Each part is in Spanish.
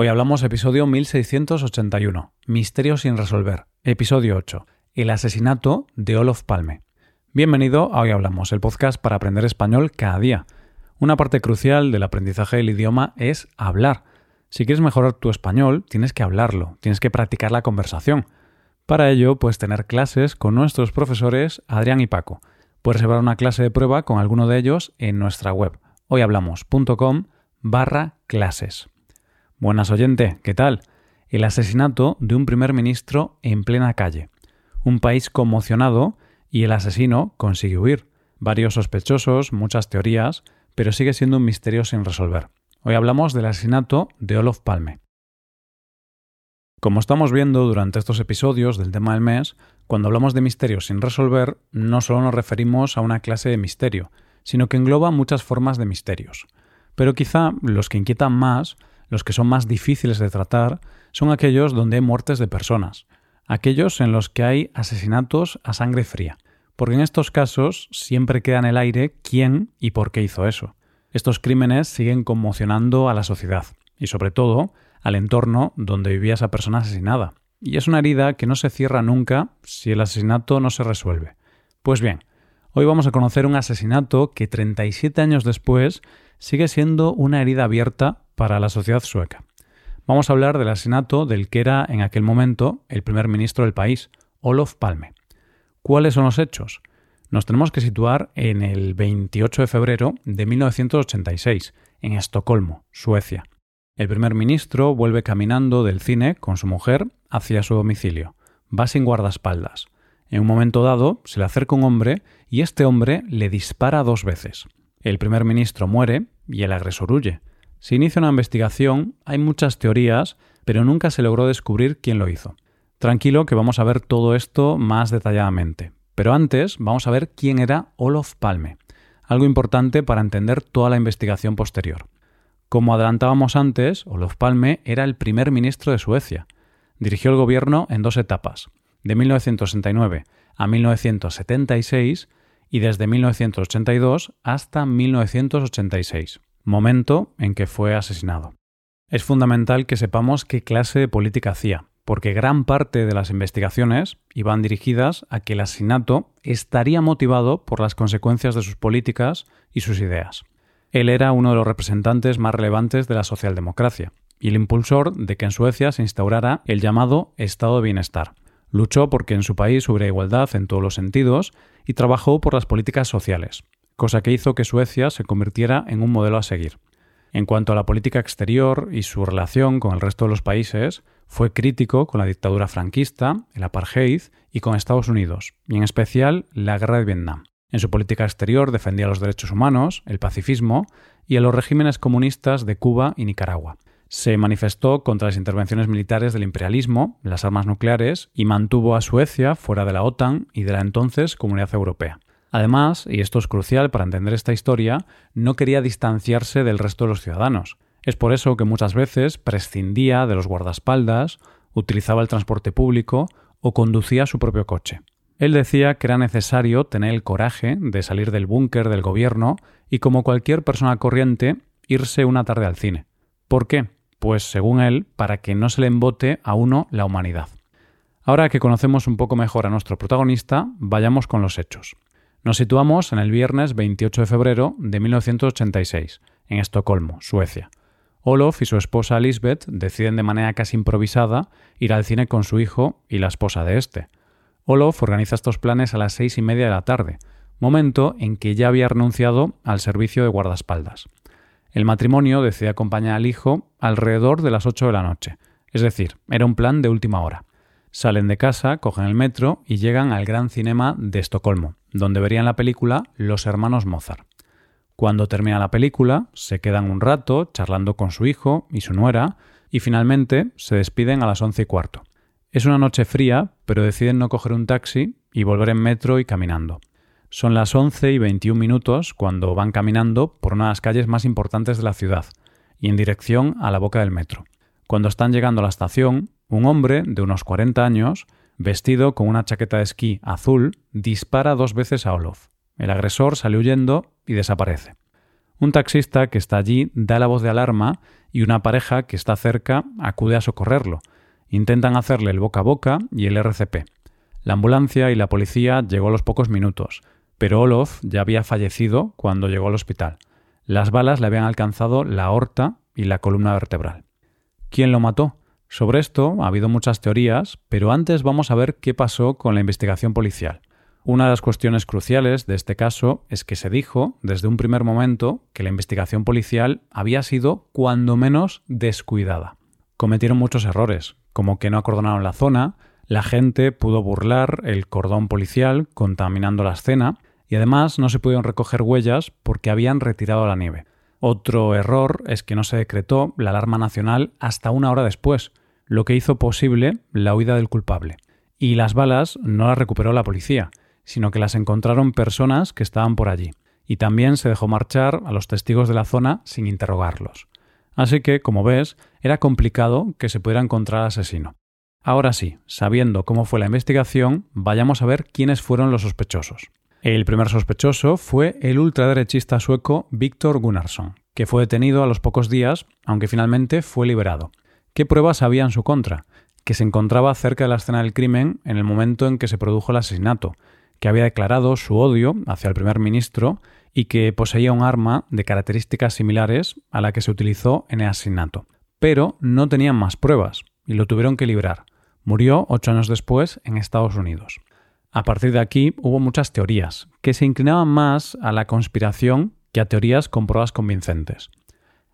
Hoy hablamos episodio 1681, Misterio sin resolver, episodio 8, el asesinato de Olof Palme. Bienvenido a Hoy Hablamos, el podcast para aprender español cada día. Una parte crucial del aprendizaje del idioma es hablar. Si quieres mejorar tu español, tienes que hablarlo, tienes que practicar la conversación. Para ello, puedes tener clases con nuestros profesores Adrián y Paco. Puedes llevar una clase de prueba con alguno de ellos en nuestra web, hoyhablamos.com barra clases. Buenas oyente, ¿qué tal? El asesinato de un primer ministro en plena calle. Un país conmocionado y el asesino consigue huir. Varios sospechosos, muchas teorías, pero sigue siendo un misterio sin resolver. Hoy hablamos del asesinato de Olof Palme. Como estamos viendo durante estos episodios del tema del mes, cuando hablamos de misterios sin resolver, no solo nos referimos a una clase de misterio, sino que engloba muchas formas de misterios. Pero quizá los que inquietan más los que son más difíciles de tratar son aquellos donde hay muertes de personas, aquellos en los que hay asesinatos a sangre fría, porque en estos casos siempre queda en el aire quién y por qué hizo eso. Estos crímenes siguen conmocionando a la sociedad y sobre todo al entorno donde vivía esa persona asesinada. Y es una herida que no se cierra nunca si el asesinato no se resuelve. Pues bien, hoy vamos a conocer un asesinato que 37 años después sigue siendo una herida abierta para la sociedad sueca. Vamos a hablar del asesinato del que era en aquel momento el primer ministro del país, Olof Palme. ¿Cuáles son los hechos? Nos tenemos que situar en el 28 de febrero de 1986, en Estocolmo, Suecia. El primer ministro vuelve caminando del cine con su mujer hacia su domicilio. Va sin guardaespaldas. En un momento dado se le acerca un hombre y este hombre le dispara dos veces. El primer ministro muere y el agresor huye. Se inicia una investigación, hay muchas teorías, pero nunca se logró descubrir quién lo hizo. Tranquilo que vamos a ver todo esto más detalladamente. Pero antes vamos a ver quién era Olof Palme, algo importante para entender toda la investigación posterior. Como adelantábamos antes, Olof Palme era el primer ministro de Suecia. Dirigió el gobierno en dos etapas, de 1969 a 1976 y desde 1982 hasta 1986, momento en que fue asesinado. Es fundamental que sepamos qué clase de política hacía, porque gran parte de las investigaciones iban dirigidas a que el asesinato estaría motivado por las consecuencias de sus políticas y sus ideas. Él era uno de los representantes más relevantes de la socialdemocracia y el impulsor de que en Suecia se instaurara el llamado Estado de Bienestar, Luchó porque en su país hubiera igualdad en todos los sentidos y trabajó por las políticas sociales, cosa que hizo que Suecia se convirtiera en un modelo a seguir. En cuanto a la política exterior y su relación con el resto de los países, fue crítico con la dictadura franquista, el apartheid y con Estados Unidos, y en especial la guerra de Vietnam. En su política exterior defendía los derechos humanos, el pacifismo y a los regímenes comunistas de Cuba y Nicaragua se manifestó contra las intervenciones militares del imperialismo, las armas nucleares, y mantuvo a Suecia fuera de la OTAN y de la entonces Comunidad Europea. Además, y esto es crucial para entender esta historia, no quería distanciarse del resto de los ciudadanos. Es por eso que muchas veces prescindía de los guardaespaldas, utilizaba el transporte público o conducía su propio coche. Él decía que era necesario tener el coraje de salir del búnker del gobierno y, como cualquier persona corriente, irse una tarde al cine. ¿Por qué? Pues según él, para que no se le embote a uno la humanidad. Ahora que conocemos un poco mejor a nuestro protagonista, vayamos con los hechos. Nos situamos en el viernes 28 de febrero de 1986, en Estocolmo, Suecia. Olof y su esposa Lisbeth deciden de manera casi improvisada ir al cine con su hijo y la esposa de este. Olof organiza estos planes a las seis y media de la tarde, momento en que ya había renunciado al servicio de guardaespaldas. El matrimonio decide acompañar al hijo alrededor de las 8 de la noche, es decir, era un plan de última hora. Salen de casa, cogen el metro y llegan al Gran Cinema de Estocolmo, donde verían la película Los Hermanos Mozart. Cuando termina la película, se quedan un rato charlando con su hijo y su nuera y finalmente se despiden a las once y cuarto. Es una noche fría, pero deciden no coger un taxi y volver en metro y caminando. Son las 11 y 21 minutos cuando van caminando por una de las calles más importantes de la ciudad y en dirección a la boca del metro. Cuando están llegando a la estación, un hombre de unos 40 años, vestido con una chaqueta de esquí azul, dispara dos veces a Olof. El agresor sale huyendo y desaparece. Un taxista que está allí da la voz de alarma y una pareja que está cerca acude a socorrerlo. Intentan hacerle el boca a boca y el RCP. La ambulancia y la policía llegó a los pocos minutos, pero Olof ya había fallecido cuando llegó al hospital. Las balas le habían alcanzado la aorta y la columna vertebral. ¿Quién lo mató? Sobre esto ha habido muchas teorías, pero antes vamos a ver qué pasó con la investigación policial. Una de las cuestiones cruciales de este caso es que se dijo desde un primer momento que la investigación policial había sido cuando menos descuidada. Cometieron muchos errores, como que no acordonaron la zona, la gente pudo burlar el cordón policial contaminando la escena y además no se pudieron recoger huellas porque habían retirado la nieve. Otro error es que no se decretó la alarma nacional hasta una hora después, lo que hizo posible la huida del culpable. Y las balas no las recuperó la policía, sino que las encontraron personas que estaban por allí. Y también se dejó marchar a los testigos de la zona sin interrogarlos. Así que, como ves, era complicado que se pudiera encontrar al asesino. Ahora sí, sabiendo cómo fue la investigación, vayamos a ver quiénes fueron los sospechosos. El primer sospechoso fue el ultraderechista sueco Víctor Gunnarsson, que fue detenido a los pocos días, aunque finalmente fue liberado. ¿Qué pruebas había en su contra? Que se encontraba cerca de la escena del crimen en el momento en que se produjo el asesinato, que había declarado su odio hacia el primer ministro y que poseía un arma de características similares a la que se utilizó en el asesinato. Pero no tenían más pruebas y lo tuvieron que librar. Murió ocho años después en Estados Unidos. A partir de aquí hubo muchas teorías, que se inclinaban más a la conspiración que a teorías con pruebas convincentes.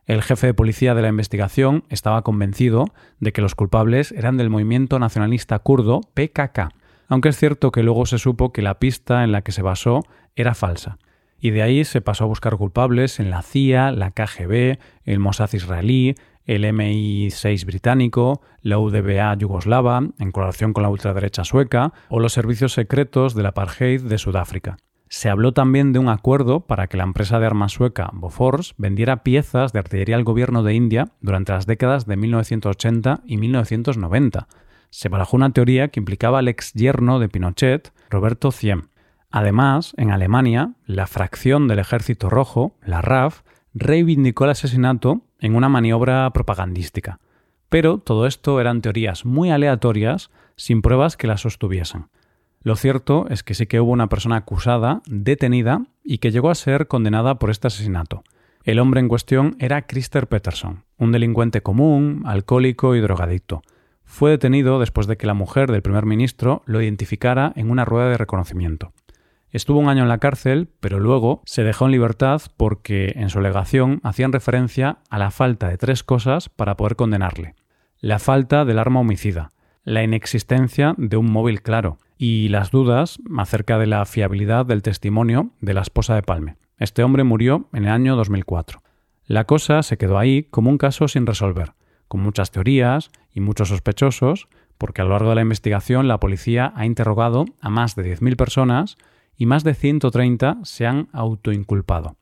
El jefe de policía de la investigación estaba convencido de que los culpables eran del movimiento nacionalista kurdo PKK, aunque es cierto que luego se supo que la pista en la que se basó era falsa. Y de ahí se pasó a buscar culpables en la CIA, la KGB, el Mossad israelí, el MI6 británico, la UDBA yugoslava, en colaboración con la ultraderecha sueca, o los servicios secretos del apartheid de Sudáfrica. Se habló también de un acuerdo para que la empresa de armas sueca Bofors vendiera piezas de artillería al gobierno de India durante las décadas de 1980 y 1990. Se barajó una teoría que implicaba al ex yerno de Pinochet, Roberto Ciem. Además, en Alemania, la fracción del Ejército Rojo, la RAF, reivindicó el asesinato en una maniobra propagandística. Pero todo esto eran teorías muy aleatorias, sin pruebas que las sostuviesen. Lo cierto es que sí que hubo una persona acusada, detenida y que llegó a ser condenada por este asesinato. El hombre en cuestión era Christer Peterson, un delincuente común, alcohólico y drogadicto. Fue detenido después de que la mujer del primer ministro lo identificara en una rueda de reconocimiento. Estuvo un año en la cárcel, pero luego se dejó en libertad porque en su alegación hacían referencia a la falta de tres cosas para poder condenarle. La falta del arma homicida, la inexistencia de un móvil claro y las dudas acerca de la fiabilidad del testimonio de la esposa de Palme. Este hombre murió en el año 2004. La cosa se quedó ahí como un caso sin resolver, con muchas teorías y muchos sospechosos, porque a lo largo de la investigación la policía ha interrogado a más de 10.000 personas y más de 130 se han autoinculpado.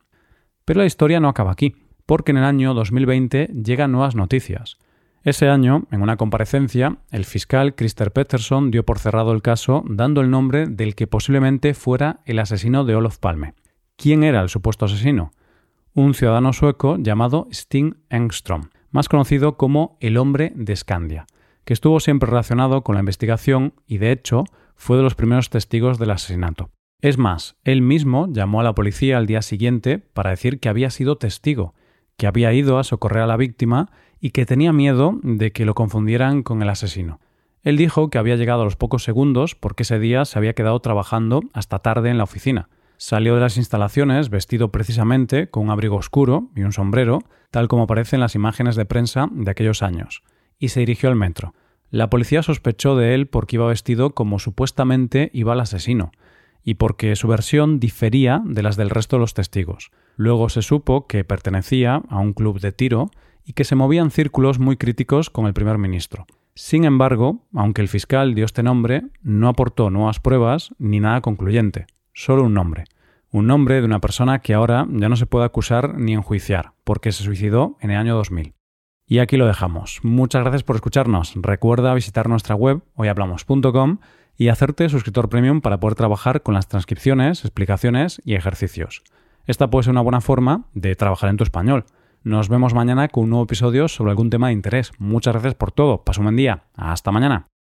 Pero la historia no acaba aquí, porque en el año 2020 llegan nuevas noticias. Ese año, en una comparecencia, el fiscal Christer Peterson dio por cerrado el caso dando el nombre del que posiblemente fuera el asesino de Olof Palme. ¿Quién era el supuesto asesino? Un ciudadano sueco llamado Sting Engström, más conocido como el hombre de Scandia, que estuvo siempre relacionado con la investigación y, de hecho, fue de los primeros testigos del asesinato. Es más, él mismo llamó a la policía al día siguiente para decir que había sido testigo, que había ido a socorrer a la víctima y que tenía miedo de que lo confundieran con el asesino. Él dijo que había llegado a los pocos segundos porque ese día se había quedado trabajando hasta tarde en la oficina. Salió de las instalaciones vestido precisamente con un abrigo oscuro y un sombrero, tal como aparece en las imágenes de prensa de aquellos años, y se dirigió al metro. La policía sospechó de él porque iba vestido como supuestamente iba el asesino, y porque su versión difería de las del resto de los testigos. Luego se supo que pertenecía a un club de tiro y que se movía en círculos muy críticos con el primer ministro. Sin embargo, aunque el fiscal dio este nombre, no aportó nuevas pruebas ni nada concluyente, solo un nombre. Un nombre de una persona que ahora ya no se puede acusar ni enjuiciar, porque se suicidó en el año 2000. Y aquí lo dejamos. Muchas gracias por escucharnos. Recuerda visitar nuestra web hoyhablamos.com y hacerte suscriptor premium para poder trabajar con las transcripciones, explicaciones y ejercicios. esta puede ser una buena forma de trabajar en tu español. Nos vemos mañana con un nuevo episodio sobre algún tema de interés. Muchas gracias por todo. Paso un buen día. Hasta mañana.